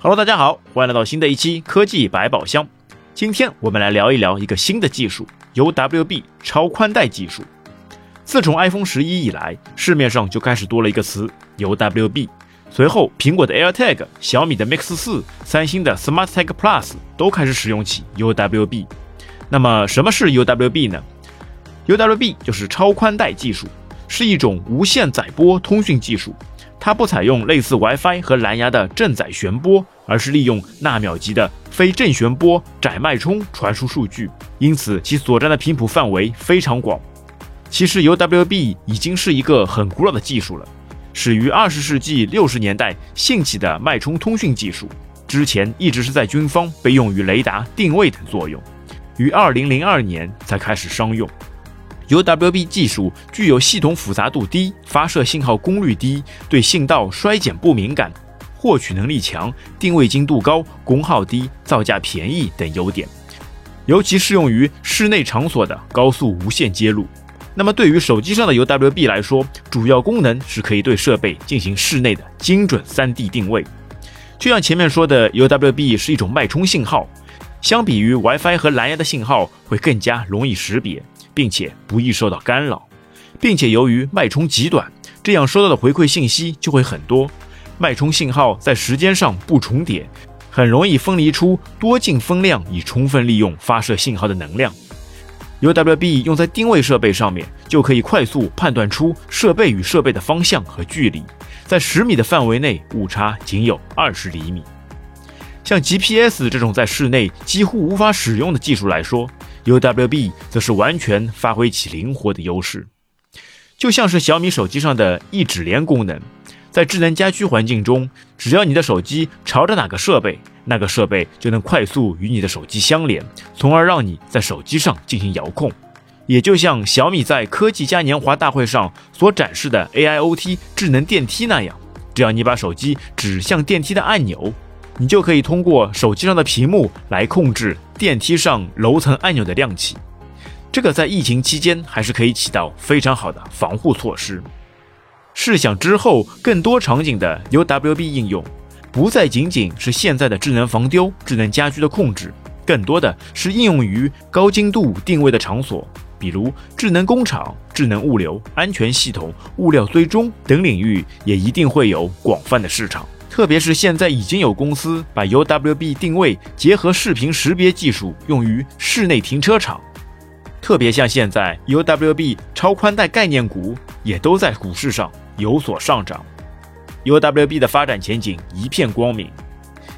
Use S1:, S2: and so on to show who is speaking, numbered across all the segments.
S1: Hello，大家好，欢迎来到新的一期科技百宝箱。今天我们来聊一聊一个新的技术 ——UWB 超宽带技术。自从 iPhone 十一以来，市面上就开始多了一个词 UWB。随后，苹果的 AirTag、小米的 Mix 四、三星的 SmartTag Plus 都开始使用起 UWB。那么，什么是 UWB 呢？UWB 就是超宽带技术，是一种无线载波通讯技术。它不采用类似 WiFi 和蓝牙的正载旋波，而是利用纳秒级的非正弦波窄脉冲传输数据，因此其所占的频谱范围非常广。其实 UWB 已经是一个很古老的技术了，始于二十世纪六十年代兴起的脉冲通讯技术，之前一直是在军方被用于雷达定位等作用，于二零零二年才开始商用。UWB 技术具有系统复杂度低、发射信号功率低、对信道衰减不敏感、获取能力强、定位精度高、功耗低、造价便宜等优点，尤其适用于室内场所的高速无线接入。那么，对于手机上的 UWB 来说，主要功能是可以对设备进行室内的精准 3D 定位。就像前面说的，UWB 是一种脉冲信号，相比于 WiFi 和蓝牙的信号，会更加容易识别。并且不易受到干扰，并且由于脉冲极短，这样收到的回馈信息就会很多。脉冲信号在时间上不重叠，很容易分离出多进风量，以充分利用发射信号的能量。UWB 用在定位设备上面，就可以快速判断出设备与设备的方向和距离，在十米的范围内误差仅有二十厘米。像 GPS 这种在室内几乎无法使用的技术来说，UWB 则是完全发挥起灵活的优势，就像是小米手机上的一指连功能，在智能家居环境中，只要你的手机朝着哪个设备，那个设备就能快速与你的手机相连，从而让你在手机上进行遥控。也就像小米在科技嘉年华大会上所展示的 AIoT 智能电梯那样，只要你把手机指向电梯的按钮。你就可以通过手机上的屏幕来控制电梯上楼层按钮的亮起，这个在疫情期间还是可以起到非常好的防护措施。试想之后更多场景的 UWB 应用，不再仅仅是现在的智能防丢、智能家居的控制，更多的是应用于高精度定位的场所，比如智能工厂、智能物流、安全系统、物料追踪等领域，也一定会有广泛的市场。特别是现在已经有公司把 UWB 定位结合视频识别技术用于室内停车场，特别像现在 UWB 超宽带概念股也都在股市上有所上涨，UWB 的发展前景一片光明。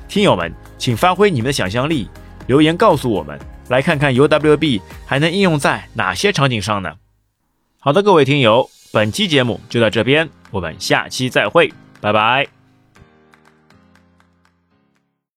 S1: 听友们，请发挥你们的想象力，留言告诉我们，来看看 UWB 还能应用在哪些场景上呢？好的，各位听友，本期节目就到这边，我们下期再会，拜拜。